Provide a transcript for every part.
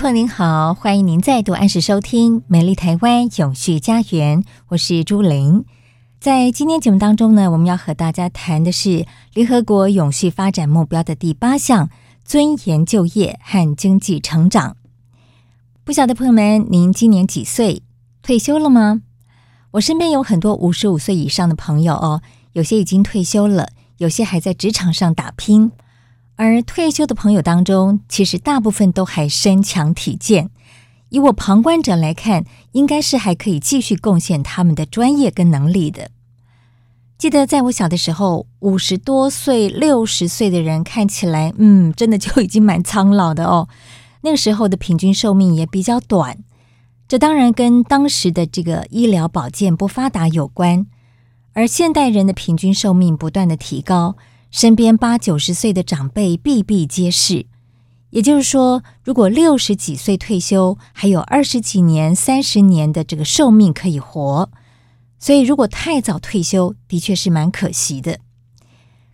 朋友您好，欢迎您再度按时收听《美丽台湾永续家园》，我是朱玲。在今天节目当中呢，我们要和大家谈的是联合国永续发展目标的第八项：尊严就业和经济成长。不晓得朋友们，您今年几岁？退休了吗？我身边有很多五十五岁以上的朋友哦，有些已经退休了，有些还在职场上打拼。而退休的朋友当中，其实大部分都还身强体健。以我旁观者来看，应该是还可以继续贡献他们的专业跟能力的。记得在我小的时候，五十多岁、六十岁的人看起来，嗯，真的就已经蛮苍老的哦。那个时候的平均寿命也比较短，这当然跟当时的这个医疗保健不发达有关。而现代人的平均寿命不断的提高。身边八九十岁的长辈比比皆是，也就是说，如果六十几岁退休，还有二十几年、三十年的这个寿命可以活。所以，如果太早退休，的确是蛮可惜的。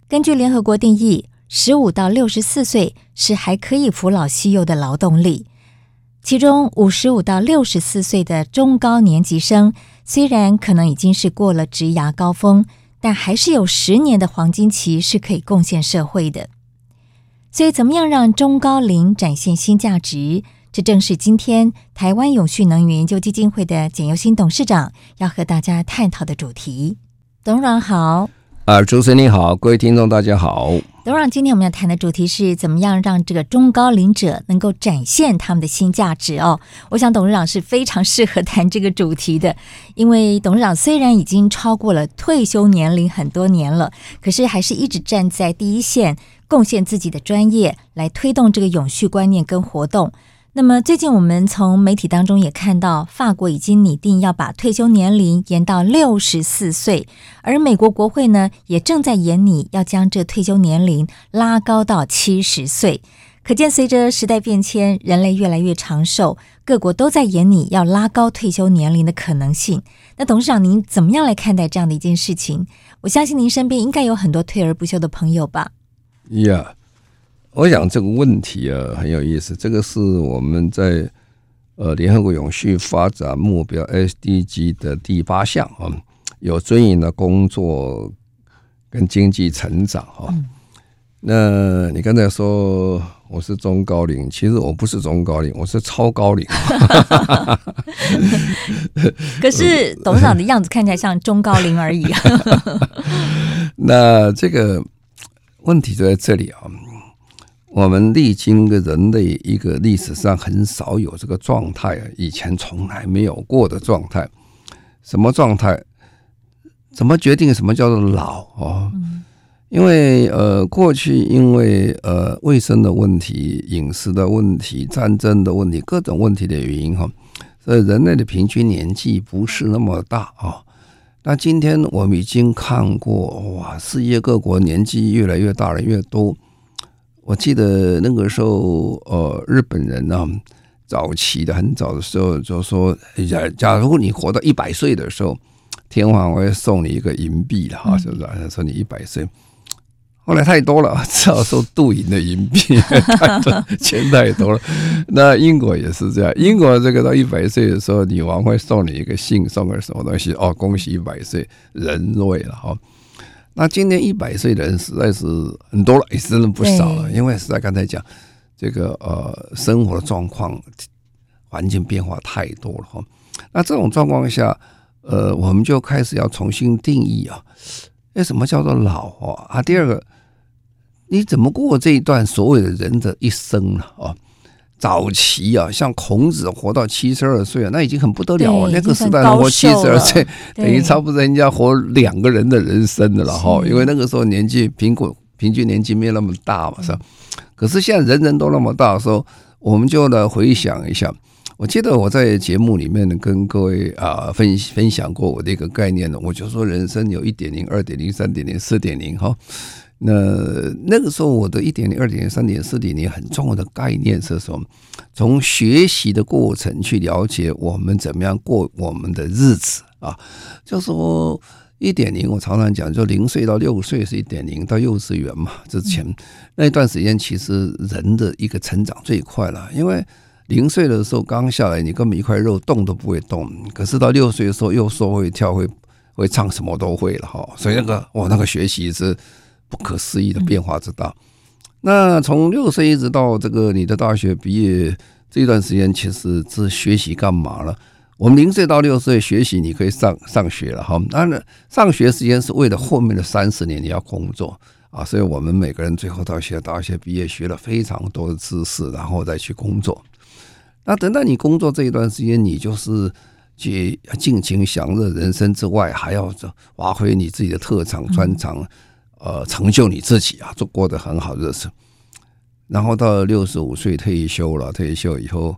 根据联合国定义，十五到六十四岁是还可以扶老携幼的劳动力，其中五十五到六十四岁的中高年级生，虽然可能已经是过了职涯高峰。但还是有十年的黄金期是可以贡献社会的，所以怎么样让中高龄展现新价值？这正是今天台湾永续能源研究基金会的简尤新董事长要和大家探讨的主题。董事长好。啊，主持人你好，各位听众大家好。董事长，今天我们要谈的主题是怎么样让这个中高龄者能够展现他们的新价值哦。我想董事长是非常适合谈这个主题的，因为董事长虽然已经超过了退休年龄很多年了，可是还是一直站在第一线，贡献自己的专业来推动这个永续观念跟活动。那么最近我们从媒体当中也看到，法国已经拟定要把退休年龄延到六十四岁，而美国国会呢也正在研拟要将这退休年龄拉高到七十岁。可见随着时代变迁，人类越来越长寿，各国都在研拟要拉高退休年龄的可能性。那董事长您怎么样来看待这样的一件事情？我相信您身边应该有很多退而不休的朋友吧？Yeah. 我想这个问题啊很有意思，这个是我们在呃联合国永续发展目标 SDG 的第八项啊，有尊严的工作跟经济成长哈。那你刚才说我是中高龄，其实我不是中高龄，我是超高龄。可是董事长的样子看起来像中高龄而已。那这个问题就在这里啊。我们历经的人类一个历史上很少有这个状态啊，以前从来没有过的状态。什么状态？怎么决定什么叫做老啊？因为呃，过去因为呃卫生的问题、饮食的问题、战争的问题、各种问题的原因哈，所以人类的平均年纪不是那么大啊。那今天我们已经看过哇，世界各国年纪越来越大了，越多。我记得那个时候，呃，日本人呢，早期的很早的时候就说，假假如你活到一百岁的时候，天皇会送你一个银币的哈，是不是？说你一百岁，后来太多了，只好收镀银的银币，钱太多了。那英国也是这样，英国这个到一百岁的时候，女王会送你一个信，送个什么东西？哦，恭喜一百岁，人瑞了哈。那今年一百岁的人实在是很多了，也真的不少了。因为实在刚才讲这个呃，生活的状况、环境变化太多了哈。那这种状况下，呃，我们就开始要重新定义啊，哎，什么叫做老啊？啊，第二个，你怎么过这一段所谓的人的一生呢？啊，早期啊，像孔子活到七十二岁啊，那已经很不得了啊。那个时代能活七十二岁，等于差不多人家活两个人的人生的了哈。因为那个时候年纪平均平均年纪没有那么大嘛，是吧？可是现在人人都那么大的时候，我们就来回想一下。我记得我在节目里面呢，跟各位啊分分享过我的一个概念呢，我就说人生有一点零、二点零、三点零、四点零哈。那那个时候我的一点零、二点零、三点零、四点零很重要的概念是什么？从学习的过程去了解我们怎么样过我们的日子啊。就说一点零，我常常讲，就零岁到六岁是一点零，到幼稚园嘛之前那一段时间，其实人的一个成长最快了，因为。零岁的时候刚下来，你根本一块肉动都不会动。可是到六岁的时候，又说会跳会会唱，什么都会了哈。所以那个我，那个学习是不可思议的变化之大。那从六岁一直到这个你的大学毕业这段时间，其实是学习干嘛了？我们零岁到六岁学习，你可以上上学了哈。当然，上学时间是为了后面的三十年你要工作啊。所以我们每个人最后到学大学毕业，学了非常多的知识，然后再去工作。那等到你工作这一段时间，你就是去尽情享乐人生之外，还要发挥你自己的特长专长，呃，成就你自己啊，就过得很好日子。然后到六十五岁退休了，退休以后，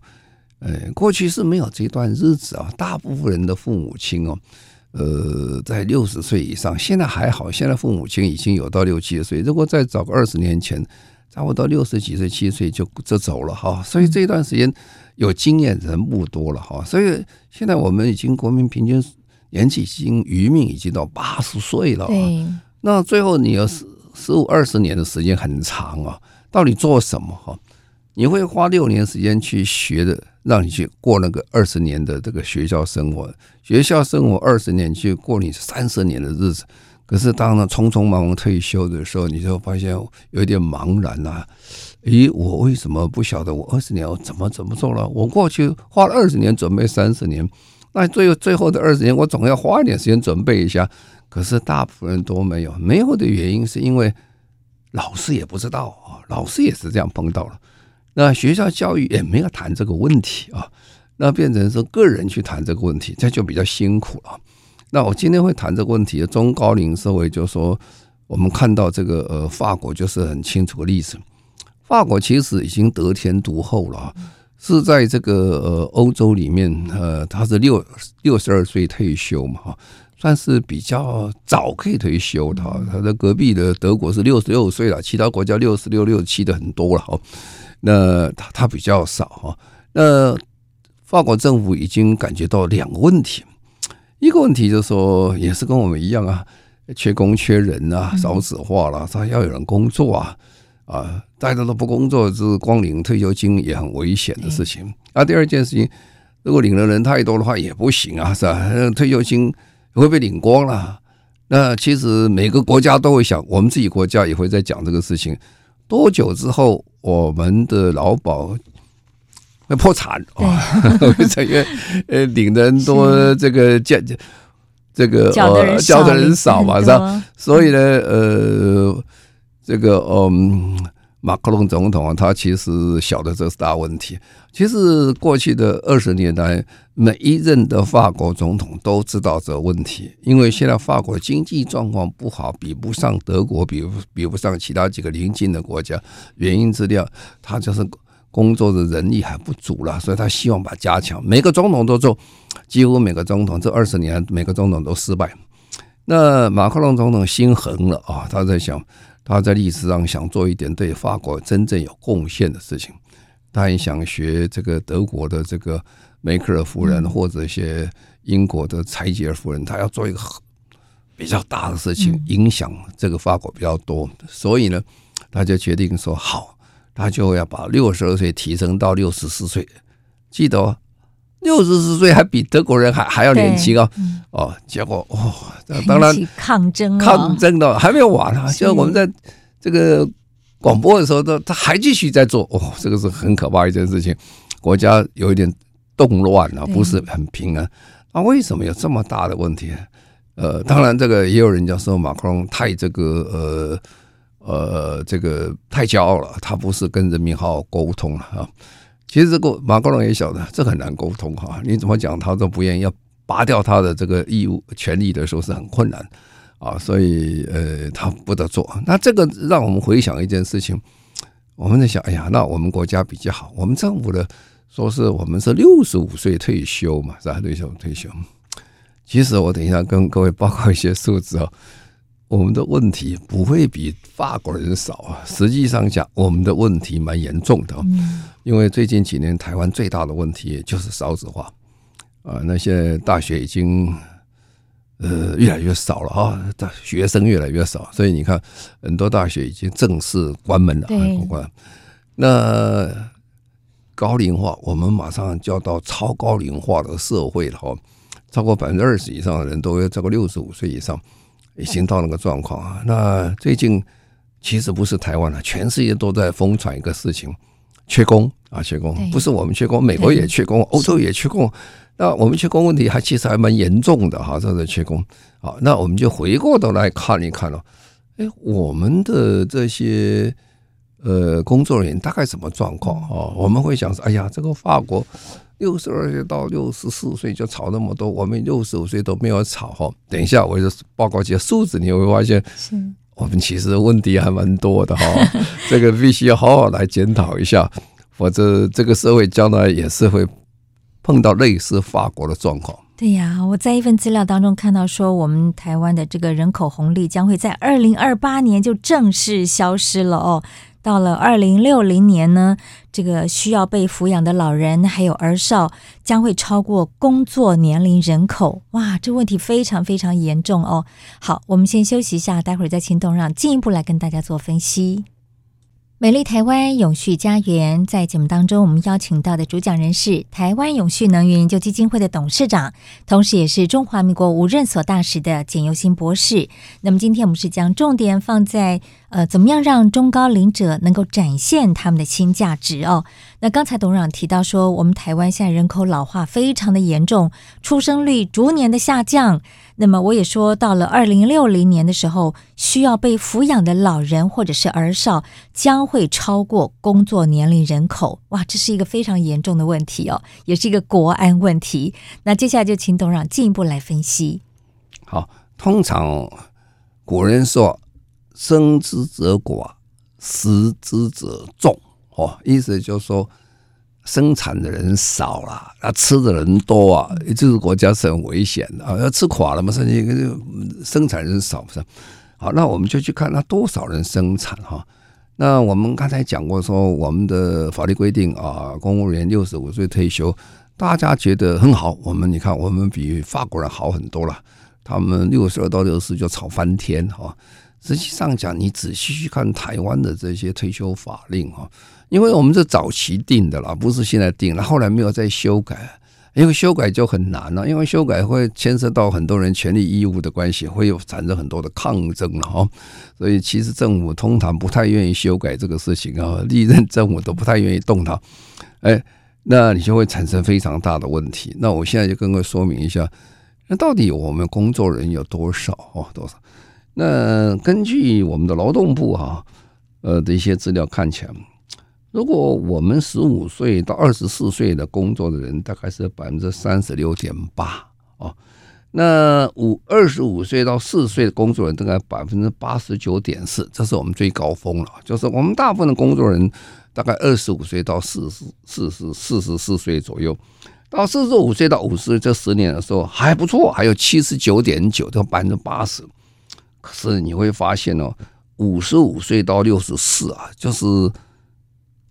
呃，过去是没有这段日子啊。大部分人的父母亲哦，呃，在六十岁以上，现在还好，现在父母亲已经有到六七十岁。如果再早个二十年前，差不多六十几岁、七岁就就走了哈。所以这段时间。有经验人不多了哈，所以现在我们已经国民平均年纪已经余命已经到八十岁了。对，那最后你有十十五二十年的时间很长啊，到底做什么哈？你会花六年时间去学的，让你去过那个二十年的这个学校生活，学校生活二十年去过你三十年的日子。可是当呢匆匆忙忙退休的时候，你就发现有点茫然啊。咦，我为什么不晓得我二十年我怎么怎么做了？我过去花了二十年准备三十年，那最后最后的二十年，我总要花一点时间准备一下。可是大部分人都没有，没有的原因是因为老师也不知道啊，老师也是这样碰到了。那学校教育也没有谈这个问题啊，那变成说个人去谈这个问题，这就比较辛苦了。那我今天会谈这个问题中高龄社会，就是说我们看到这个呃法国就是很清楚的例子。法国其实已经得天独厚了，是在这个呃欧洲里面，呃，他是六六十二岁退休嘛，哈，算是比较早可以退休的。他的隔壁的德国是六十六岁了，其他国家六十六、六十七的很多了，哈。那他他比较少哈。那法国政府已经感觉到两个问题，一个问题就是说，也是跟我们一样啊，缺工缺人啊，少子化了，他要有人工作啊。啊，大家都不工作，是光领退休金也很危险的事情。啊，第二件事情，如果领的人太多的话也不行啊，是吧？退休金会被领光了。那其实每个国家都会想，我们自己国家也会在讲这个事情。多久之后，我们的劳保会破产啊？因为呃，领的人多，这个交这个呃交的人少嘛，是吧？所以呢，呃。这个嗯，马克龙总统啊，他其实晓得这是大问题。其实过去的二十年来，每一任的法国总统都知道这问题，因为现在法国经济状况不好，比不上德国，比不比不上其他几个邻近的国家。原因之料，他就是工作的人力还不足了，所以他希望把加强。每个总统都做，几乎每个总统这二十年，每个总统都失败。那马克龙总统心横了啊，他在想。他在历史上想做一点对法国真正有贡献的事情，他也想学这个德国的这个梅克尔夫人或者一些英国的柴吉尔夫人，他要做一个比较大的事情，影响这个法国比较多，所以呢，他就决定说好，他就要把六十二岁提升到六十四岁，记得哦。六十四岁还比德国人还还要年轻啊，哦，结果哦，当然抗争抗争的还没有完啊！就我们在这个广播的时候，他他还继续在做哦，这个是很可怕一件事情，国家有一点动乱啊，不是很平安。那为什么有这么大的问题？呃，当然，这个也有人家说马克龙太这个呃呃这个太骄傲了，他不是跟人民好好沟通了啊。其实这个马克龙也晓得这很难沟通哈，你怎么讲他都不愿意，要拔掉他的这个义务权利的时候是很困难啊，所以呃他不得做。那这个让我们回想一件事情，我们在想，哎呀，那我们国家比较好，我们政府的说是我们是六十五岁退休嘛，是吧？退休退休。其实我等一下跟各位报告一些数字哦，我们的问题不会比法国人少啊。实际上讲，我们的问题蛮严重的，因为最近几年台湾最大的问题就是少子化啊，那些大学已经呃越来越少了啊，大学生越来越少，所以你看很多大学已经正式关门了。关。那高龄化，我们马上就要到超高龄化的社会了哈。超过百分之二十以上的人都要超过六十五岁以上，已经到那个状况啊。那最近其实不是台湾了，全世界都在疯传一个事情：缺工啊，缺工。不是我们缺工，美国也缺工，欧洲也缺工。那我们缺工问题还其实还蛮严重的哈，这个缺工。好，那我们就回过头来看一看了。哎，我们的这些呃工作人员大概什么状况啊？我们会想说：哎呀，这个法国。六十二岁到六十四岁就炒那么多，我们六十五岁都没有炒哈。等一下，我就报告几个数字，你会发现，我们其实问题还蛮多的哈。这个必须要好好来检讨一下，否则这个社会将来也是会碰到类似法国的状况。对呀，我在一份资料当中看到说，我们台湾的这个人口红利将会在二零二八年就正式消失了哦。到了二零六零年呢，这个需要被抚养的老人还有儿少将会超过工作年龄人口。哇，这问题非常非常严重哦。好，我们先休息一下，待会儿再请董事长进一步来跟大家做分析。美丽台湾永续家园，在节目当中，我们邀请到的主讲人是台湾永续能源研究基金会的董事长，同时也是中华民国无任所大使的简尤新博士。那么今天我们是将重点放在呃，怎么样让中高龄者能够展现他们的新价值哦。那刚才董事长提到说，我们台湾现在人口老化非常的严重，出生率逐年的下降。那么我也说，到了二零六零年的时候，需要被抚养的老人或者是儿少将会超过工作年龄人口。哇，这是一个非常严重的问题哦，也是一个国安问题。那接下来就请董事长进一步来分析。好，通常古人说“生之者寡，食之者众”，哦，意思就是说。生产的人少了，那吃的人多啊，这个国家是很危险的啊！要吃垮了嘛，甚至生产人少不是？好，那我们就去看那多少人生产哈。那我们刚才讲过说，我们的法律规定啊，公务员六十五岁退休，大家觉得很好。我们你看，我们比法国人好很多了，他们六十二到六十就炒翻天哈。实际上讲，你仔细去看台湾的这些退休法令哈。因为我们是早期定的啦，不是现在定了，后来没有再修改，因为修改就很难了，因为修改会牵涉到很多人权利义务的关系，会有产生很多的抗争了哈，所以其实政府通常不太愿意修改这个事情啊，历任政府都不太愿意动它，哎，那你就会产生非常大的问题。那我现在就跟各位说明一下，那到底我们工作人有多少哦？多少？那根据我们的劳动部哈，呃的一些资料看起来。如果我们十五岁到二十四岁的工作的人大概是百分之三十六点八哦，那五二十五岁到四十岁的工作人大概百分之八十九点四，这是我们最高峰了。就是我们大部分的工作人大概二十五岁到四十四十四十四岁左右，到四十五岁到五十岁这十年的时候还不错，还有七十九点九到百分之八十。可是你会发现哦，五十五岁到六十四啊，就是。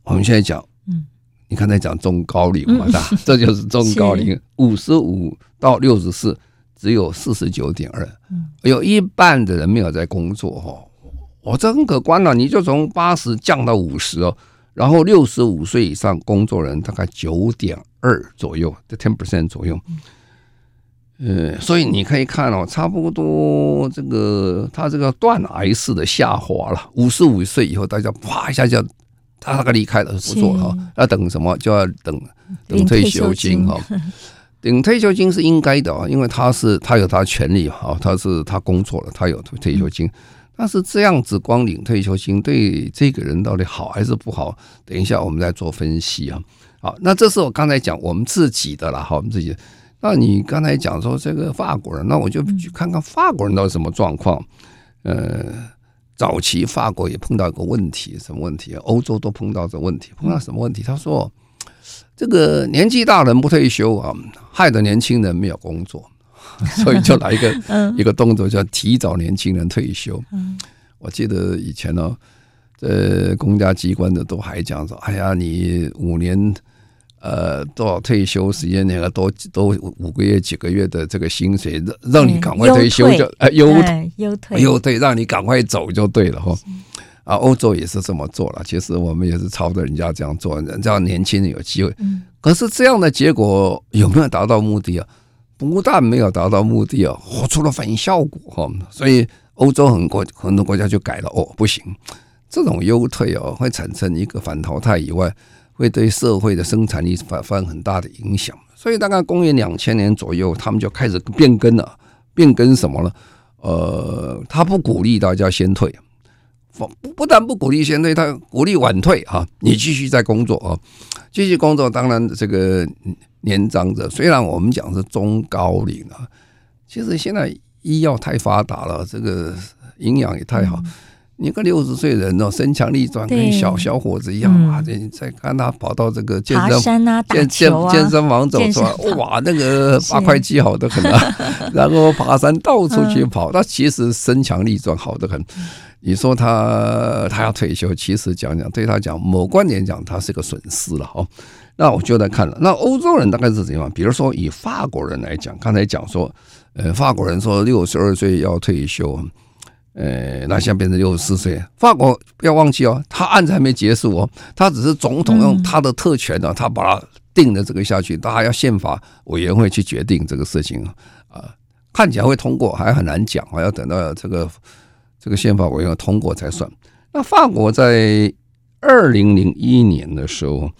我们现在讲，嗯，你刚才讲中高龄嘛，大，这就是中高龄，五十五到六十四，只有四十九点二，有一半的人没有在工作哦，我这很可观了，你就从八十降到五十哦，然后六十五岁以上工作人大概九点二左右，这 ten percent 左右，呃，所以你可以看哦，差不多这个他这个断崖式的下滑了，五十五岁以后，大家啪一下就。他那个离开了是不错哈，要等什么就要等等退休金哈。领退休金是应该的啊，因为他是他有他的权利啊，他是他工作了，他有退休金。但是这样子光领退休金对这个人到底好还是不好？等一下我们再做分析啊。好，那这是我刚才讲我们自己的了哈，我们自己。那你刚才讲说这个法国人，那我就去看看法国人到底什么状况。呃，早期法国也碰到一个问题，什么问题？欧洲都碰到这问题，碰到什么问题？他说。这个年纪大人不退休啊，害得年轻人没有工作，所以就来一个 一个动作，叫提早年轻人退休。我记得以前呢，这公家机关的都还讲说：“哎呀，你五年呃多少退休时间，那个多多五个月几个月的这个薪水，让让你赶快退休就哎优优退优退，让你赶快走就对了哈。”啊，欧洲也是这么做了。其实我们也是朝着人家这样做，人家年轻人有机会。可是这样的结果有没有达到目的啊？不但没有达到目的啊，出了反效果哈。所以欧洲很国很多国家就改了哦，不行，这种优退哦会产生一个反淘汰以外，会对社会的生产力发发生很大的影响。所以大概公元两千年左右，他们就开始变更了。变更什么呢？呃，他不鼓励大家先退。不不但不鼓励先退，他鼓励晚退啊！你继续在工作啊，继续工作。当然，这个年长者虽然我们讲是中高龄啊，其实现在医药太发达了，这个营养也太好。你个六十岁人哦，身强力壮，跟小小伙子一样啊！你再看他跑到这个健身健健健身房走出来，哇，那个八块肌好得很啊！然后爬山到处去跑，他其实身强力壮，好得很。你说他他要退休，其实讲讲对他讲，某观点讲，他是个损失了哦。那我就在看了，那欧洲人大概是怎样？比如说以法国人来讲，刚才讲说，呃，法国人说六十二岁要退休，呃，那现在变成六十四岁。法国不要忘记哦，他案子还没结束哦，他只是总统用他的特权呢，他把他定了这个下去，他还要宪法委员会去决定这个事情啊，看起来会通过，还很难讲，还要等到这个。这个宪法委员会通过才算。那法国在二零零一年的时候，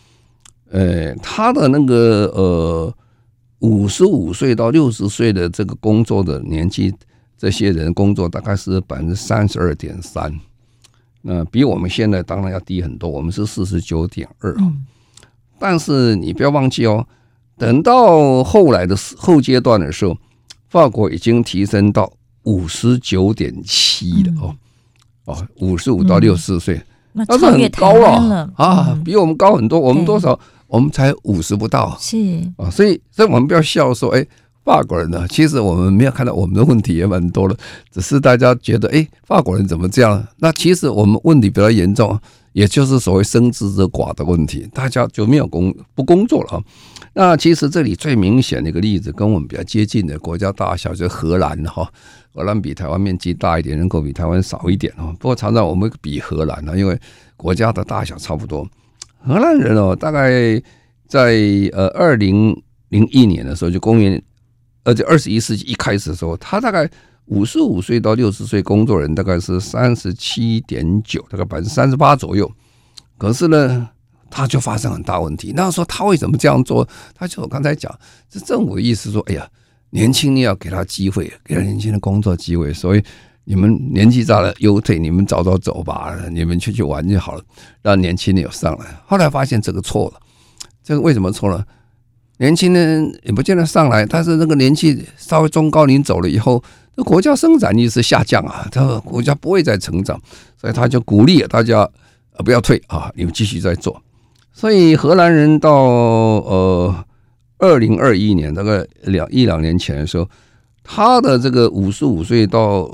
呃，他的那个呃五十五岁到六十岁的这个工作的年纪，这些人工作大概是百分之三十二点三，那比我们现在当然要低很多，我们是四十九点二啊。但是你不要忘记哦，等到后来的后阶段的时候，法国已经提升到。五十九点七了哦，哦，五十五到六十四岁，那是很高了。啊，比我们高很多。我们多少？我们才五十不到，是。啊，所以所以我们不要笑说，哎，法国人呢？其实我们没有看到我们的问题也蛮多的，只是大家觉得，哎，法国人怎么这样？那其实我们问题比较严重，也就是所谓生之者寡的问题，大家就没有工不工作了啊。那其实这里最明显的一个例子，跟我们比较接近的国家大小就是荷兰哈。荷兰比台湾面积大一点，人口比台湾少一点哦。不过常常我们比荷兰呢，因为国家的大小差不多。荷兰人哦，大概在呃二零零一年的时候，就公元而且二十一世纪一开始的时候，他大概五十五岁到六十岁工作人大概是三十七点九，大概百分之三十八左右。可是呢，他就发生很大问题。那说他为什么这样做？他就我刚才讲，这政府的意思说，哎呀。年轻人要给他机会，给他年轻的工作机会，所以你们年纪大了优退，你们早早走吧，你们去去玩就好了，让年轻人有上来。后来发现这个错了，这个为什么错了？年轻人也不见得上来，但是那个年纪稍微中高龄走了以后，这国家生产力是下降啊，他国家不会再成长，所以他就鼓励大家呃不要退啊，你们继续在做。所以荷兰人到呃。二零二一年，大概两一两年前的时候，他的这个五十五岁到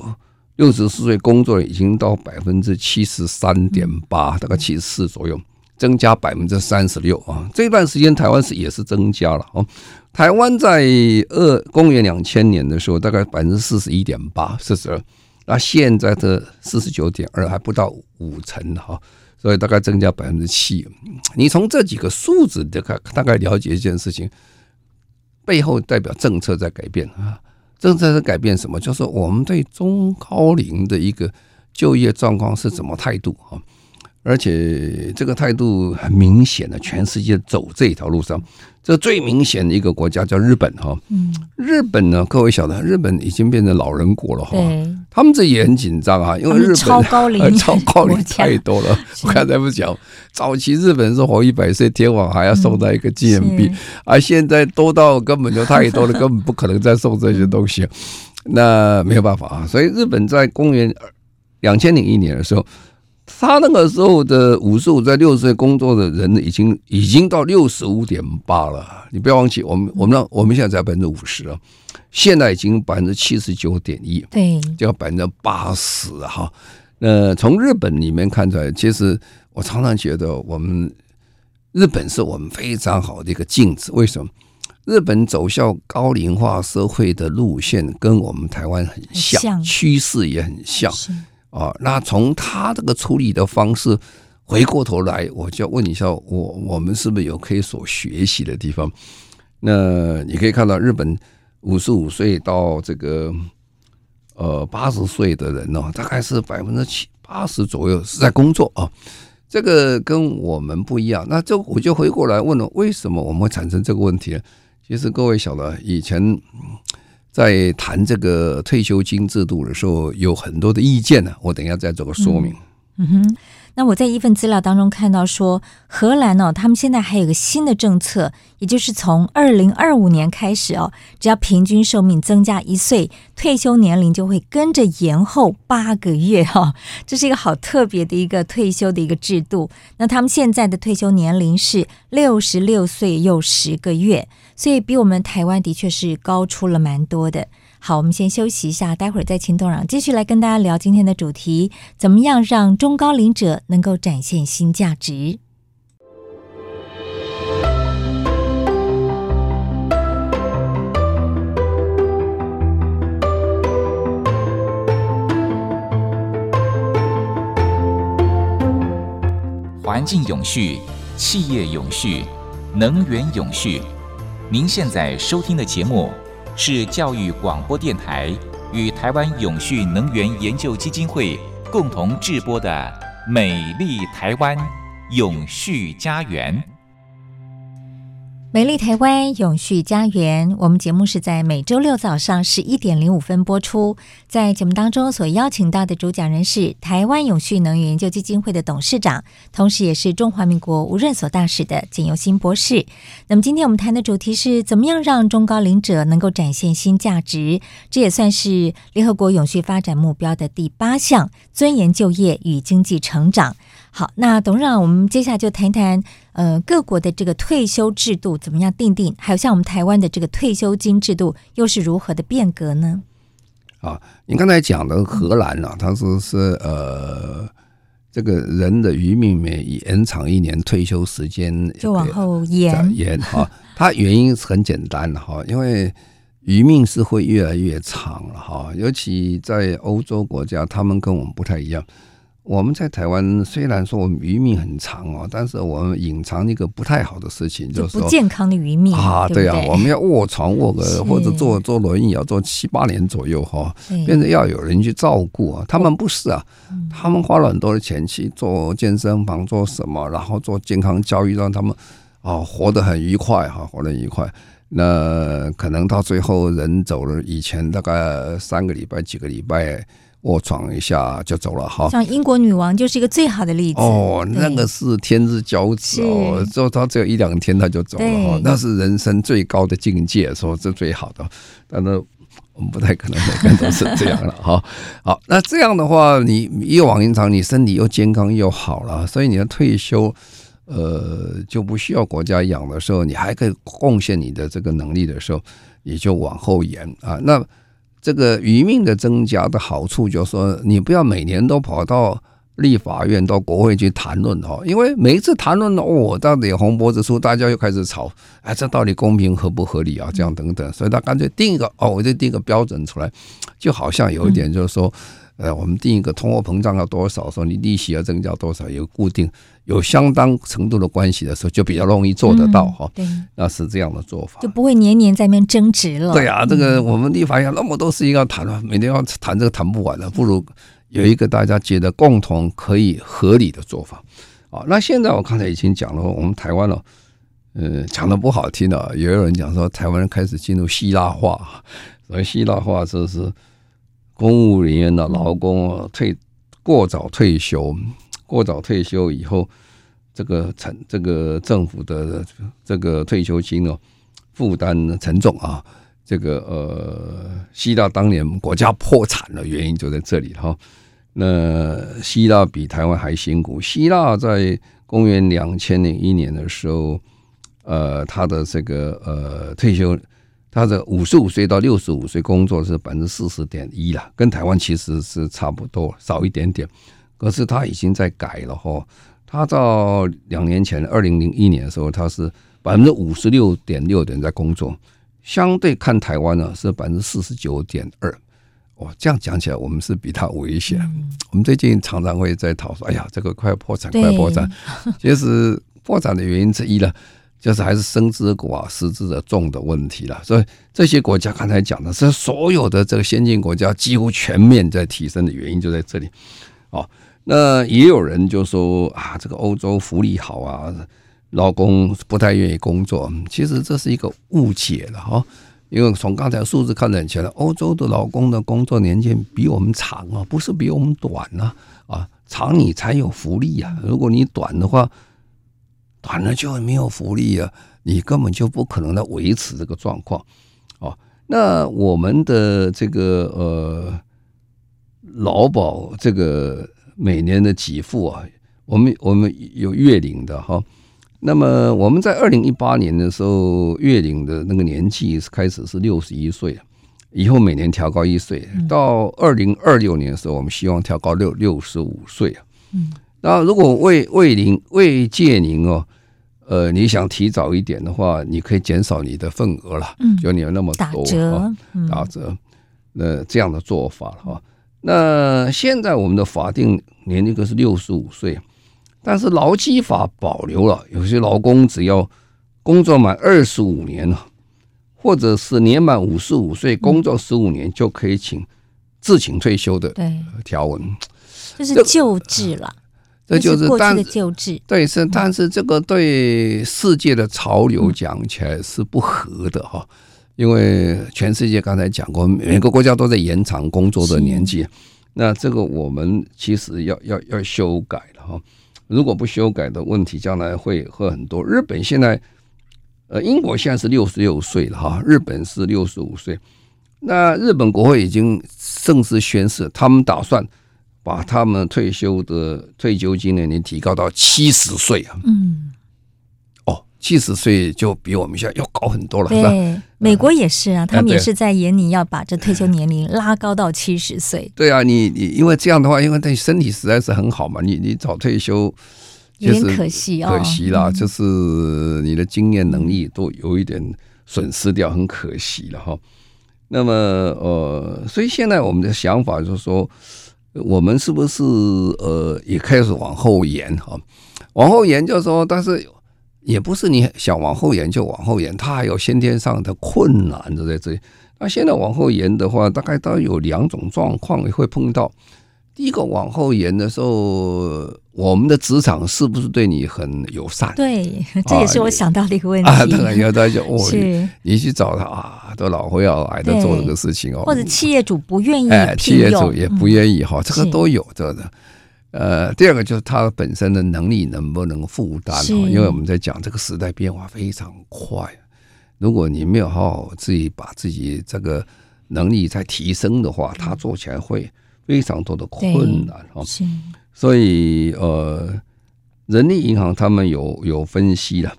六十四岁工作已经到百分之七十三点八，大概七十四左右，增加百分之三十六啊。这段时间台湾是也是增加了哦。台湾在二公元两千年的时候，大概百分之四十一点八，四十二，那现在的四十九点二，还不到五成哈。所以大概增加百分之七。你从这几个数字大概大概了解一件事情。背后代表政策在改变啊，政策在改变什么？就是我们对中高龄的一个就业状况是什么态度啊？而且这个态度很明显的，全世界走这一条路上，这最明显的一个国家叫日本哈。嗯，日本呢，各位晓得，日本已经变成老人国了哈。对，他们这也很紧张啊，因为日本超高龄，超高龄太多了。我刚才不讲，早期日本是活一百岁，天皇还要送他一个纪念币，而现在多到根本就太多了，根本不可能再送这些东西。那没有办法啊，所以日本在公元两千零一年的时候。他那个时候的五十五在六十岁工作的人已经已经到六十五点八了。你不要忘记，我们我们那我们现在才百分之五十了，现在已经百分之七十九点一，对，就要百分之八十哈。那从日本里面看出来，其实我常常觉得我们日本是我们非常好的一个镜子。为什么？日本走向高龄化社会的路线跟我们台湾很像，趋势也很像。啊，那从他这个处理的方式，回过头来，我就要问一下，我我们是不是有可以所学习的地方？那你可以看到，日本五十五岁到这个呃八十岁的人呢，大概是百分之七八十左右是在工作啊，这个跟我们不一样。那这我就回过来问了，为什么我们会产生这个问题呢？其实各位晓得，以前。在谈这个退休金制度的时候，有很多的意见呢。我等一下再做个说明。嗯哼，那我在一份资料当中看到说，荷兰哦，他们现在还有个新的政策，也就是从二零二五年开始哦，只要平均寿命增加一岁，退休年龄就会跟着延后八个月哈。这是一个好特别的一个退休的一个制度。那他们现在的退休年龄是六十六岁又十个月。所以比我们台湾的确是高出了蛮多的。好，我们先休息一下，待会儿再请董事长继续来跟大家聊今天的主题：怎么样让中高龄者能够展现新价值？环境永续，企业永续，能源永续。您现在收听的节目是教育广播电台与台湾永续能源研究基金会共同制播的《美丽台湾永续家园》。美丽台湾永续家园，我们节目是在每周六早上十一点零五分播出。在节目当中所邀请到的主讲人是台湾永续能源研究基金会的董事长，同时也是中华民国无任所大使的简尤新博士。那么今天我们谈的主题是怎么样让中高龄者能够展现新价值？这也算是联合国永续发展目标的第八项：尊严就业与经济成长。好，那董事长，我们接下来就谈谈，呃，各国的这个退休制度怎么样定定，还有像我们台湾的这个退休金制度又是如何的变革呢？啊，您刚才讲的荷兰啊，他说是呃，这个人的余命每延长一年，退休时间就往后延延哈。它原因是很简单的哈，因为余命是会越来越长了哈，尤其在欧洲国家，他们跟我们不太一样。我们在台湾虽然说我们余命很长哦，但是我们隐藏一个不太好的事情，就是不健康的余命啊，对啊，我们要卧床卧个或者坐坐轮椅要坐七八年左右哈，变成要有人去照顾啊。他们不是啊，他们花了很多的钱去做健身房做什么，然后做健康教育，让他们啊活得很愉快哈，活得愉快。那可能到最后人走了，以前大概三个礼拜几个礼拜。卧床一下就走了哈，像英国女王就是一个最好的例子哦，那个是天之骄子哦，就他只有一两天他就走了哈，那是人生最高的境界，说这最好的，但是我们不太可能每个人都是这样了哈。好，那这样的话，你一往一长，你身体又健康又好了，所以你的退休呃就不需要国家养的时候，你还可以贡献你的这个能力的时候，也就往后延啊那。这个余命的增加的好处，就是说你不要每年都跑到立法院、到国会去谈论哦，因为每一次谈论哦，到底红脖子书，大家又开始吵，哎，这到底公平合不合理啊？这样等等，所以他干脆定一个哦，我就定一个标准出来，就好像有一点就是说。呃，我们定一个通货膨胀要多少，说你利息要增加多少，有固定、有相当程度的关系的时候，就比较容易做得到哈。对，那是这样的做法，就不会年年在那边争执了。对啊，这个我们立法院那么多事情要谈了，每天要谈这个谈不完了，不如有一个大家觉得共同可以合理的做法。啊，那现在我刚才已经讲了，我们台湾了，嗯，讲的不好听的，也有人讲说台湾人开始进入希腊化，所以希腊化就是公务人员的劳工退过早退休，过早退休以后，这个成这个政府的这个退休金哦，负担沉重啊。这个呃，希腊当年国家破产的原因就在这里哈。那希腊比台湾还辛苦。希腊在公元两千零一年的时候，呃，他的这个呃退休，他的五十五岁到六十五岁工作是百分之四十点一了，跟台湾其实是差不多，少一点点。可是他已经在改了哈。他到两年前二零零一年的时候，他是百分之五十六点六的人在工作。相对看台湾呢，是百分之四十九点二，哇，这样讲起来，我们是比他危险。嗯、我们最近常常会在讨论，哎呀，这个快破产，快破产。其实破产的原因之一呢，就是还是生之寡，死之的重的问题了。所以这些国家刚才讲的是所有的这个先进国家几乎全面在提升的原因就在这里。哦，那也有人就说啊，这个欧洲福利好啊。老公不太愿意工作，其实这是一个误解了哈。因为从刚才数字看得很清楚，欧洲的老公的工作年限比我们长啊，不是比我们短啊。啊，长你才有福利啊。如果你短的话，短了就没有福利啊，你根本就不可能来维持这个状况。哦，那我们的这个呃劳保这个每年的给付啊，我们我们有月领的哈。那么我们在二零一八年的时候，月领的那个年纪开始是六十一岁，以后每年调高一岁，到二零二六年的时候，我们希望调高六六十五岁啊。嗯，那如果未未领未届龄哦，呃，你想提早一点的话，你可以减少你的份额了，嗯，就你有那么多打折，打折，那这样的做法了哈。那现在我们的法定年龄个是六十五岁。但是劳基法保留了，有些劳工只要工作满二十五年了，或者是年满五十五岁，工作十五年就可以请自请退休的条文，这是旧制了，这就是过去的旧制。对，是，但是这个对世界的潮流讲起来是不合的哈，因为全世界刚才讲过，每个国家都在延长工作的年纪，那这个我们其实要要要修改了哈。如果不修改的问题，将来会会很多。日本现在，呃，英国现在是六十六岁了哈，日本是六十五岁。那日本国会已经正式宣誓，他们打算把他们退休的退休金年龄提高到七十岁啊。嗯。七十岁就比我们现在要高很多了。对，美国也是啊，他们也是在演你要把这退休年龄拉高到七十岁。对啊，你你因为这样的话，因为对身体实在是很好嘛，你你早退休有点可惜哦，可惜啦，就是你的经验能力都有一点损失掉，很可惜了哈。那么呃，所以现在我们的想法就是说，我们是不是呃也开始往后延哈？往后延就是说，但是。也不是你想往后延就往后延，它还有先天上的困难就在这里。那现在往后延的话，大概都有两种状况会碰到。第一个往后延的时候，我们的职场是不是对你很友善？对，这也是我想到的一个问题。啊，当然要大家哦，你你去找他啊，都老会要来的做这个事情哦。或者企业主不愿意，哎，企业主也不愿意哈，这个都有这个。呃，第二个就是他本身的能力能不能负担？因为我们在讲这个时代变化非常快，如果你没有好好自己把自己这个能力再提升的话，他做起来会非常多的困难哈。所以呃，人力银行他们有有分析了，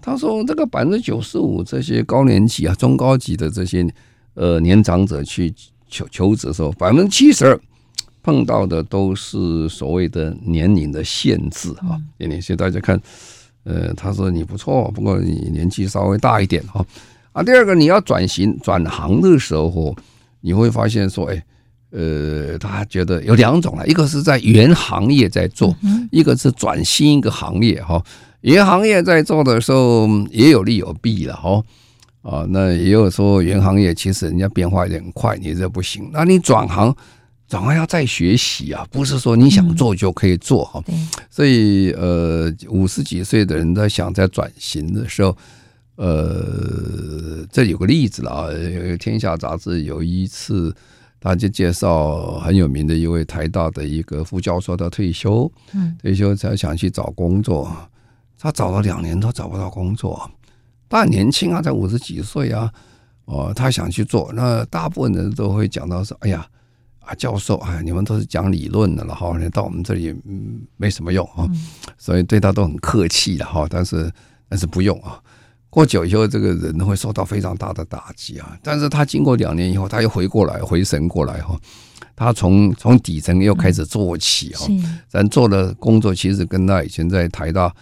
他说这个百分之九十五这些高年级啊、中高级的这些呃年长者去求求职的时候，百分之七十二。碰到的都是所谓的年龄的限制啊，年龄限制大家看，呃，他说你不错，不过你年纪稍微大一点哈啊。第二个，你要转型转行的时候，你会发现说，哎，呃，他觉得有两种了，一个是在原行业在做，一个是转新一个行业哈。原行业在做的时候也有利有弊了哈啊，那也有说原行业其实人家变化有点快，你这不行，那你转行。总还要再学习啊，不是说你想做就可以做哈。嗯、所以呃，五十几岁的人在想在转型的时候，呃，这有个例子了啊，《天下》杂志有一次他就介绍很有名的一位台大的一个副教授，他退休，嗯，退休才想去找工作，他找了两年都找不到工作，他很年轻啊，才五十几岁啊，哦，他想去做，那大部分人都会讲到说，哎呀。啊，教授，哎，你们都是讲理论的了哈，你到我们这里嗯没什么用啊，所以对他都很客气的哈。但是但是不用啊，过久以后，这个人会受到非常大的打击啊。但是他经过两年以后，他又回过来，回神过来哈。他从从底层又开始做起哈，咱做的工作其实跟他以前在台大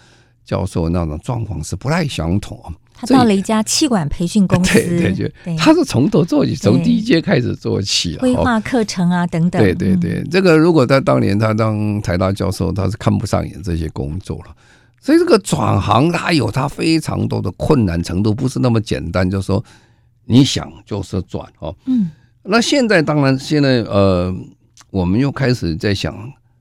教授那种状况是不太相同。他到了一家气管培训公司，对对对，对他是从头做起，从第一阶开始做起，规划课程啊等等。对对对，这个如果在当年他当台大教授，他是看不上眼这些工作了。所以这个转行，他有他非常多的困难程度，不是那么简单，就是说你想就是转哦。嗯，那现在当然现在呃，我们又开始在想，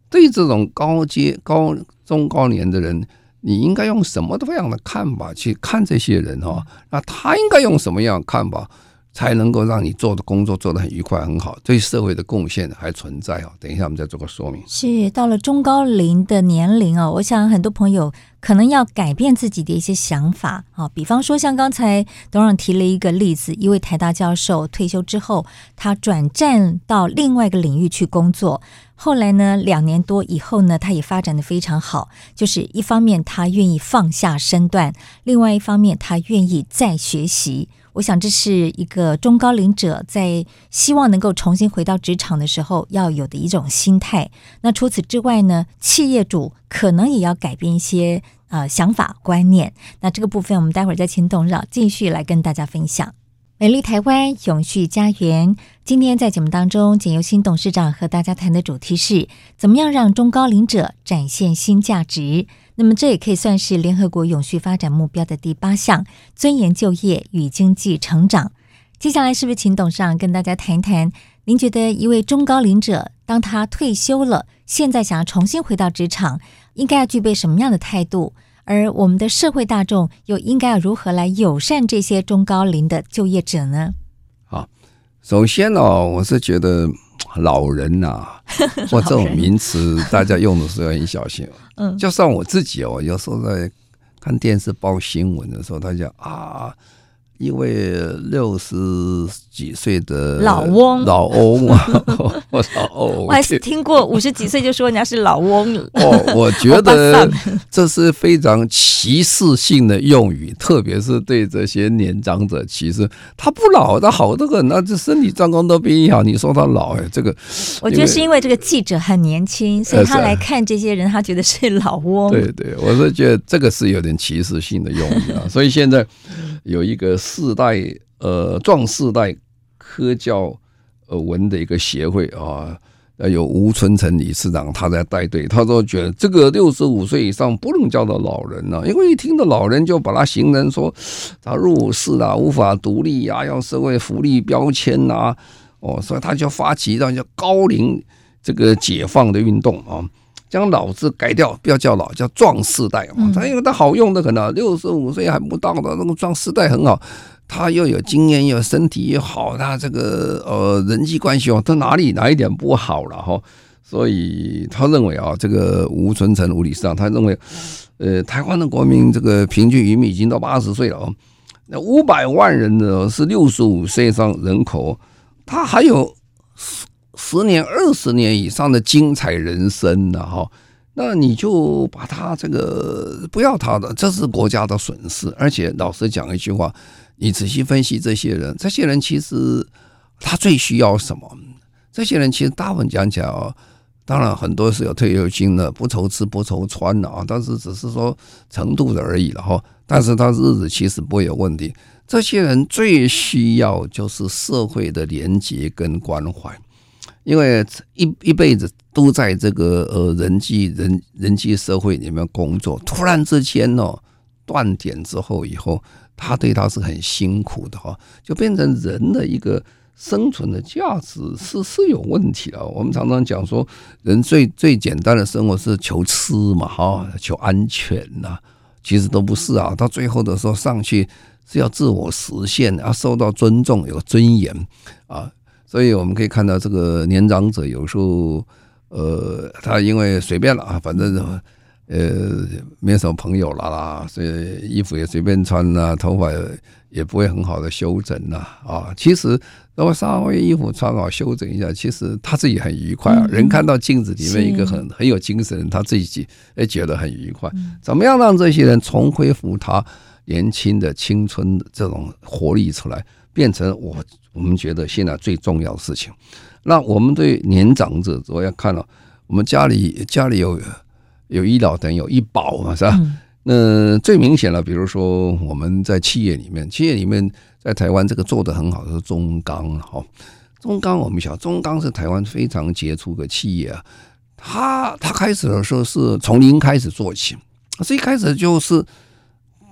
对这种高阶、高中高年的人。你应该用什么样的看法去看这些人哈？那他应该用什么样看法才能够让你做的工作做得很愉快很好，对社会的贡献还存在啊？等一下我们再做个说明。是到了中高龄的年龄啊，我想很多朋友可能要改变自己的一些想法啊。比方说像刚才董事长提了一个例子，一位台大教授退休之后，他转战到另外一个领域去工作。后来呢，两年多以后呢，他也发展得非常好。就是一方面他愿意放下身段，另外一方面他愿意再学习。我想这是一个中高龄者在希望能够重新回到职场的时候要有的一种心态。那除此之外呢，企业主可能也要改变一些呃想法观念。那这个部分我们待会儿再请董事长继续来跟大家分享。美丽台湾，永续家园。今天在节目当中，简尤新董事长和大家谈的主题是：怎么样让中高龄者展现新价值？那么，这也可以算是联合国永续发展目标的第八项——尊严就业与经济成长。接下来，是不是请董事长跟大家谈一谈？您觉得一位中高龄者，当他退休了，现在想要重新回到职场，应该要具备什么样的态度？而我们的社会大众又应该要如何来友善这些中高龄的就业者呢？好，首先哦，我是觉得 老人呐、啊，或这种名词，大家用的时候很小心。嗯，就算我自己哦，有时候在看电视报新闻的时候，他讲啊。一位六十几岁的老翁，老翁 啊，我操！我还是听过五十几岁就说人家是老翁。哦，我觉得这是非常歧视性的用语，特别是对这些年长者歧视。他不老，他好得很，那这身体状况都比你好，你说他老？哎，这个我觉得是因为这个记者很年轻，所以他来看这些人，他觉得是老翁。对对，我是觉得这个是有点歧视性的用语啊，所以现在有一个。世代呃壮世代科教呃文的一个协会啊，呃有吴春成理事长他在带队，他说觉得这个六十五岁以上不能叫做老人了，因为一听到老人就把他形容说他弱势啊，无法独立啊，要社会福利标签啊，哦，所以他就发起让叫高龄这个解放的运动啊，将老字改掉，不要叫老，叫壮世代嘛，他因为他好用的很啊，六十五岁还不到的那个壮世代很好。他又有经验，又有身体又好，他这个呃人际关系哦，他哪里哪一点不好了哈？所以他认为啊，这个吴存成吴理事长他认为，呃，台湾的国民这个平均余命已经到八十岁了哦，那五百万人呢是六十五岁以上人口，他还有十年、二十年以上的精彩人生呢哈。那你就把他这个不要他的，这是国家的损失。而且老实讲一句话。你仔细分析这些人，这些人其实他最需要什么？这些人其实大部分讲起来啊，当然很多是有退休金的，不愁吃不愁穿的啊，但是只是说程度的而已了哈。但是他日子其实不会有问题。这些人最需要就是社会的连接跟关怀，因为一一辈子都在这个呃人际人人际社会里面工作，突然之间哦断点之后以后。他对他是很辛苦的哈，就变成人的一个生存的价值是是有问题的。我们常常讲说，人最最简单的生活是求吃嘛，哈，求安全呐，其实都不是啊。到最后的时候上去是要自我实现，要受到尊重，有尊严啊。所以我们可以看到，这个年长者有时候，呃，他因为随便了啊，反正呃没什么朋友了啦，所以衣服也随便穿呐，头发也不会很好的修整呐啊。其实如果稍微衣服穿好修整一下，其实他自己很愉快啊。人看到镜子里面一个很很有精神，他自己也觉得很愉快。怎么样让这些人重恢复他年轻的青春这种活力出来，变成我？我们觉得现在最重要的事情，那我们对年长者，我要看到我们家里家里有有医疗等有医保嘛，是吧？那最明显了，比如说我们在企业里面，企业里面在台湾这个做得很好的是中钢哈，中钢我们晓得中钢是台湾非常杰出的企业啊，他他开始的时候是从零开始做起，这一开始就是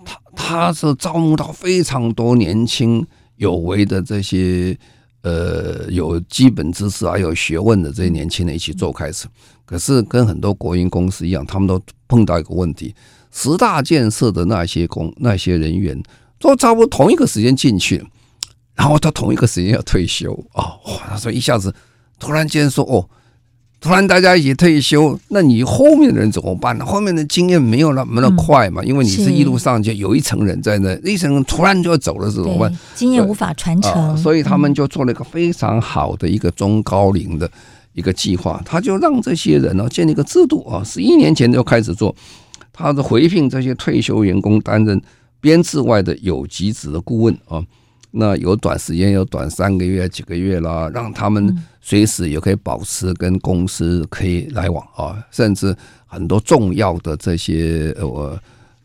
他他是招募到非常多年轻。有为的这些呃有基本知识还有学问的这些年轻人一起做开始，可是跟很多国营公司一样，他们都碰到一个问题：十大建设的那些工那些人员都差不多同一个时间进去，然后他同一个时间要退休啊！哇，他说一下子突然间说哦。突然大家一起退休，那你后面的人怎么办呢？后面的经验没有那么那么快嘛，因为你是一路上就有一层人在那，一层人突然就要走了，怎么办？经验无法传承，所以他们就做了一个非常好的一个中高龄的一个计划，他就让这些人呢建立一个制度啊，十一年前就开始做，他是回聘这些退休员工担任编制外的有给职的顾问啊。那有短时间，有短三个月、几个月啦，让他们随时也可以保持跟公司可以来往啊，甚至很多重要的这些呃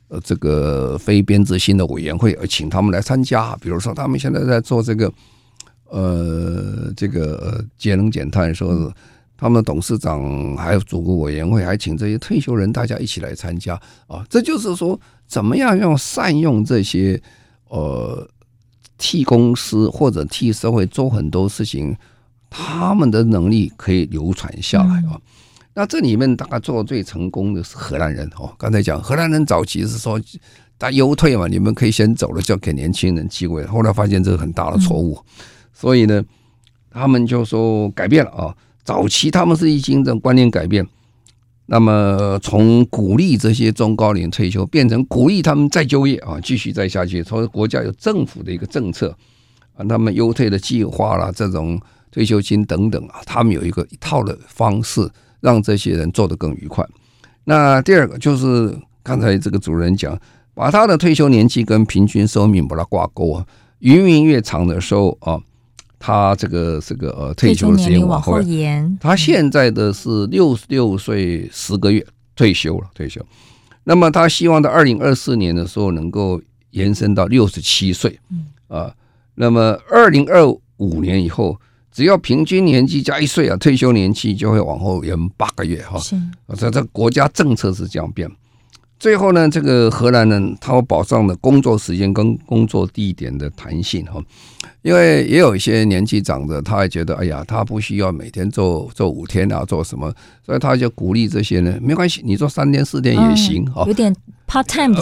呃这个非编制性的委员会，请他们来参加。比如说，他们现在在做这个呃这个节能减碳，说是他们的董事长还有组织委员会，还请这些退休人大家一起来参加啊。这就是说，怎么样用善用这些呃。替公司或者替社会做很多事情，他们的能力可以流传下来啊。那这里面大概做的最成功的是荷兰人哦。刚才讲荷兰人早期是说他优退嘛，你们可以先走了，就给年轻人机会。后来发现这是很大的错误，所以呢，他们就说改变了啊。早期他们是已经这种观念改变。那么，从鼓励这些中高龄退休，变成鼓励他们再就业啊，继续再下去。从国家有政府的一个政策啊，他们优退的计划啦，这种退休金等等啊，他们有一个一套的方式，让这些人做得更愉快。那第二个就是刚才这个主任讲，把他的退休年纪跟平均寿命把它挂钩啊，余命越长的时候啊。他这个这个呃退休的时间往后延，他现在的是六十六岁十个月退休了，退休。那么他希望到二零二四年的时候能够延伸到六十七岁，啊，那么二零二五年以后，只要平均年纪加一岁啊，退休年纪就会往后延八个月哈。这这国家政策是这样变。最后呢，这个荷兰人他会保障的工作时间跟工作地点的弹性哈，因为也有一些年纪长的，他还觉得哎呀，他不需要每天做做五天啊，做什么，所以他就鼓励这些呢，没关系，你做三天四天也行哈，有点 part time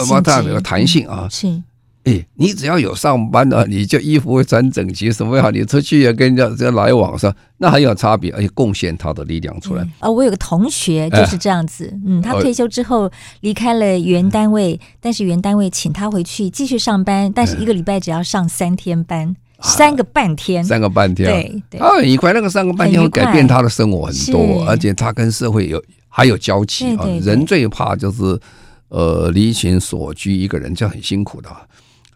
的弹性啊，是。哎，你只要有上班的，你就衣服会穿整齐，什么也好，你出去也跟人家这来往上？那很有差别，而且贡献他的力量出来。啊，我有个同学就是这样子，嗯，他退休之后离开了原单位，但是原单位请他回去继续上班，但是一个礼拜只要上三天班，三个半天，三个半天，对对，啊，很快那个三个半天会改变他的生活很多，而且他跟社会有还有交集啊。人最怕就是呃离群所居一个人，这样很辛苦的。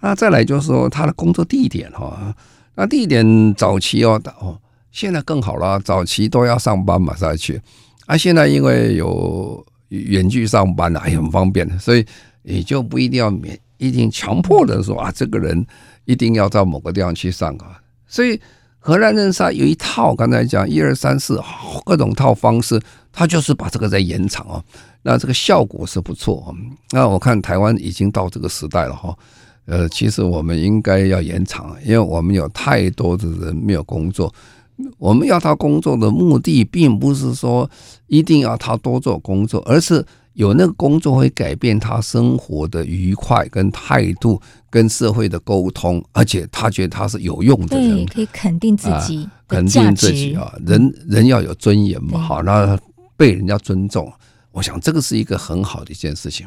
那再来就是说他的工作地点哈，那地点早期哦哦，现在更好了，早期都要上班嘛再去，啊现在因为有远距上班了，也很方便，所以也就不一定要免一定强迫的说啊，这个人一定要到某个地方去上啊。所以荷兰人他有一套，刚才讲一二三四各种套方式，他就是把这个在延长啊，那这个效果是不错。那我看台湾已经到这个时代了哈。呃，其实我们应该要延长，因为我们有太多的人没有工作。我们要他工作的目的，并不是说一定要他多做工作，而是有那个工作会改变他生活的愉快跟态度，跟社会的沟通，而且他觉得他是有用的人，对，可以肯定自己、啊，肯定自己啊，人人要有尊严嘛，好，那被人家尊重，我想这个是一个很好的一件事情。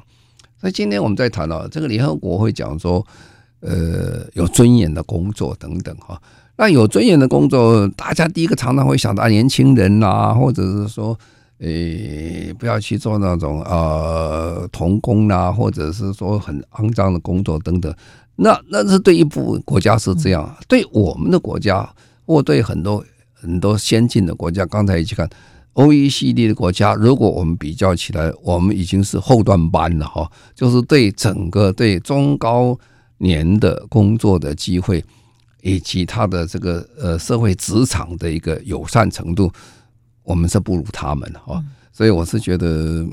那今天我们在谈到这个联合国会讲说，呃，有尊严的工作等等哈。那有尊严的工作，大家第一个常常会想到年轻人呐、或者是说，诶，不要去做那种呃童工呐，或者是说很肮脏的工作等等。那那是对一部分国家是这样，对我们的国家或对很多很多先进的国家，刚才一起看。OECD 的国家，如果我们比较起来，我们已经是后段班了哈。就是对整个对中高年的工作的机会，以及他的这个呃社会职场的一个友善程度，我们是不如他们哈。所以我是觉得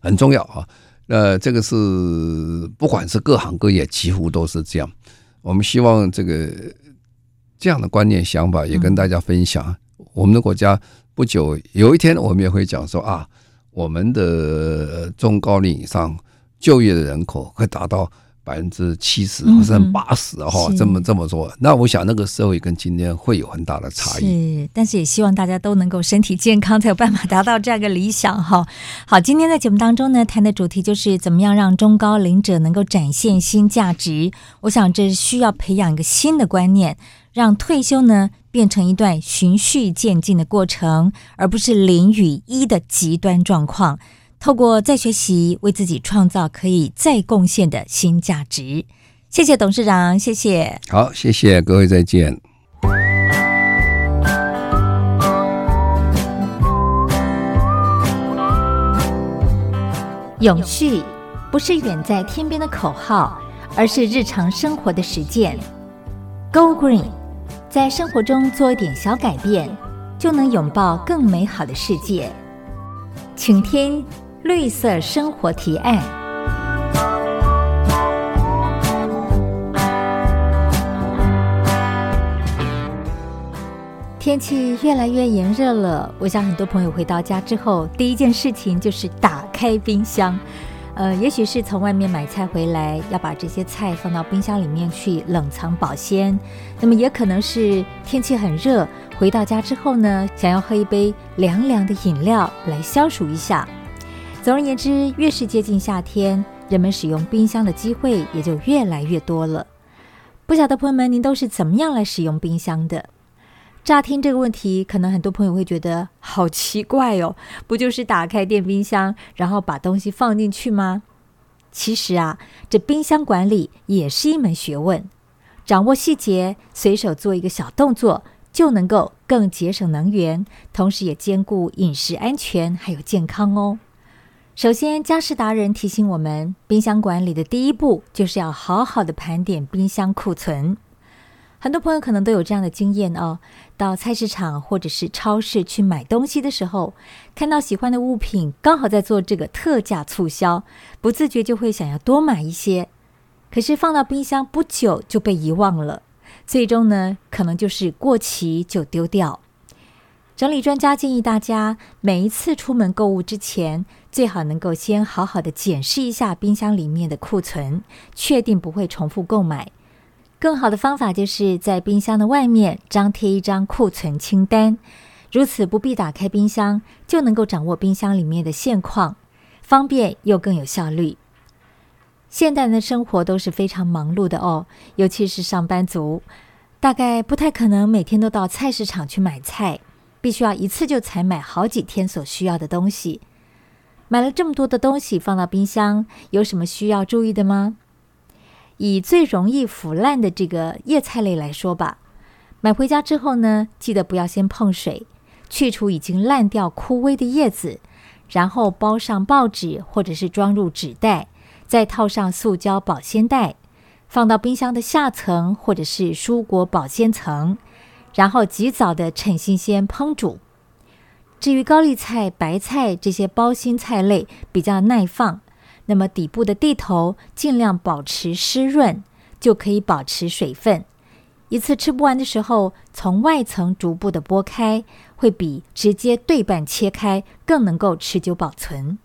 很重要哈。呃，这个是不管是各行各业，几乎都是这样。我们希望这个这样的观念想法也跟大家分享。我们的国家。不久有一天，我们也会讲说啊，我们的中高龄以上就业的人口会达到百分之七十或者八十哈，这么这么说。那我想那个社会跟今天会有很大的差异。是，但是也希望大家都能够身体健康，才有办法达到这样一个理想哈。好，今天在节目当中呢，谈的主题就是怎么样让中高龄者能够展现新价值。我想这需要培养一个新的观念，让退休呢。变成一段循序渐进的过程，而不是零与一的极端状况。透过再学习，为自己创造可以再贡献的新价值。谢谢董事长，谢谢。好，谢谢各位，再见。永续不是远在天边的口号，而是日常生活的实践。Go Green。在生活中做一点小改变，就能拥抱更美好的世界。请听绿色生活提案。天气越来越炎热了，我想很多朋友回到家之后，第一件事情就是打开冰箱。呃，也许是从外面买菜回来，要把这些菜放到冰箱里面去冷藏保鲜。那么也可能是天气很热，回到家之后呢，想要喝一杯凉凉的饮料来消暑一下。总而言之，越是接近夏天，人们使用冰箱的机会也就越来越多了。不晓得朋友们，您都是怎么样来使用冰箱的？乍听这个问题，可能很多朋友会觉得好奇怪哦，不就是打开电冰箱，然后把东西放进去吗？其实啊，这冰箱管理也是一门学问，掌握细节，随手做一个小动作，就能够更节省能源，同时也兼顾饮食安全还有健康哦。首先，家事达人提醒我们，冰箱管理的第一步就是要好好的盘点冰箱库存。很多朋友可能都有这样的经验哦，到菜市场或者是超市去买东西的时候，看到喜欢的物品刚好在做这个特价促销，不自觉就会想要多买一些，可是放到冰箱不久就被遗忘了，最终呢，可能就是过期就丢掉。整理专家建议大家，每一次出门购物之前，最好能够先好好的检视一下冰箱里面的库存，确定不会重复购买。更好的方法就是在冰箱的外面张贴一张库存清单，如此不必打开冰箱就能够掌握冰箱里面的现况，方便又更有效率。现代人的生活都是非常忙碌的哦，尤其是上班族，大概不太可能每天都到菜市场去买菜，必须要一次就采买好几天所需要的东西。买了这么多的东西放到冰箱，有什么需要注意的吗？以最容易腐烂的这个叶菜类来说吧，买回家之后呢，记得不要先碰水，去除已经烂掉枯萎的叶子，然后包上报纸或者是装入纸袋，再套上塑胶保鲜袋，放到冰箱的下层或者是蔬果保鲜层，然后及早的趁新鲜烹煮。至于高丽菜、白菜这些包心菜类，比较耐放。那么底部的地头尽量保持湿润，就可以保持水分。一次吃不完的时候，从外层逐步的剥开，会比直接对半切开更能够持久保存。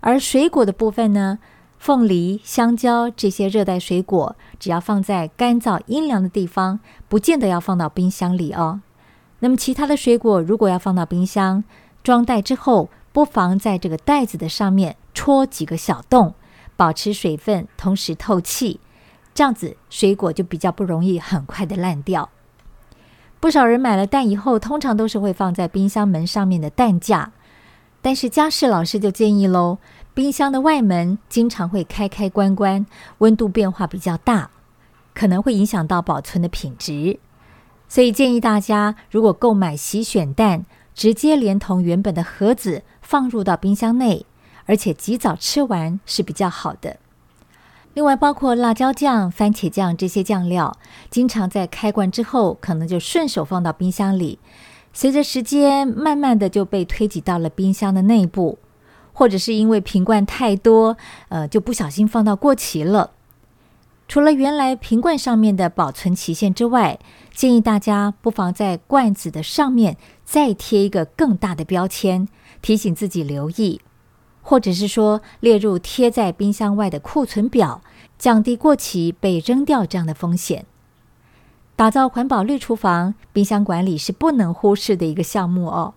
而水果的部分呢，凤梨、香蕉这些热带水果，只要放在干燥阴凉的地方，不见得要放到冰箱里哦。那么其他的水果，如果要放到冰箱，装袋之后，不妨在这个袋子的上面戳几个小洞，保持水分，同时透气。这样子，水果就比较不容易很快的烂掉。不少人买了蛋以后，通常都是会放在冰箱门上面的蛋架。但是家事老师就建议喽，冰箱的外门经常会开开关关，温度变化比较大，可能会影响到保存的品质。所以建议大家，如果购买洗选蛋，直接连同原本的盒子放入到冰箱内，而且及早吃完是比较好的。另外，包括辣椒酱、番茄酱这些酱料，经常在开罐之后，可能就顺手放到冰箱里，随着时间慢慢的就被推挤到了冰箱的内部，或者是因为瓶罐太多，呃，就不小心放到过期了。除了原来瓶罐上面的保存期限之外，建议大家不妨在罐子的上面再贴一个更大的标签，提醒自己留意。或者是说列入贴在冰箱外的库存表，降低过期被扔掉这样的风险。打造环保绿厨房，冰箱管理是不能忽视的一个项目哦。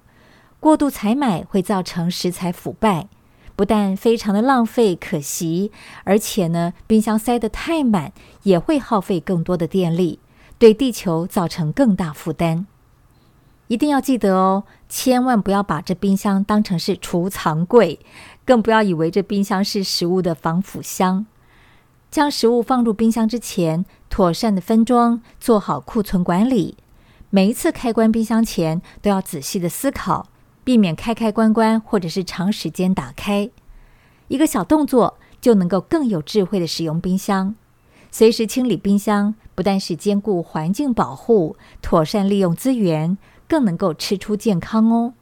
过度采买会造成食材腐败，不但非常的浪费可惜，而且呢，冰箱塞得太满也会耗费更多的电力，对地球造成更大负担。一定要记得哦，千万不要把这冰箱当成是储藏柜。更不要以为这冰箱是食物的防腐箱。将食物放入冰箱之前，妥善的分装，做好库存管理。每一次开关冰箱前，都要仔细的思考，避免开开关关或者是长时间打开。一个小动作就能够更有智慧的使用冰箱。随时清理冰箱，不但是兼顾环境保护，妥善利用资源，更能够吃出健康哦。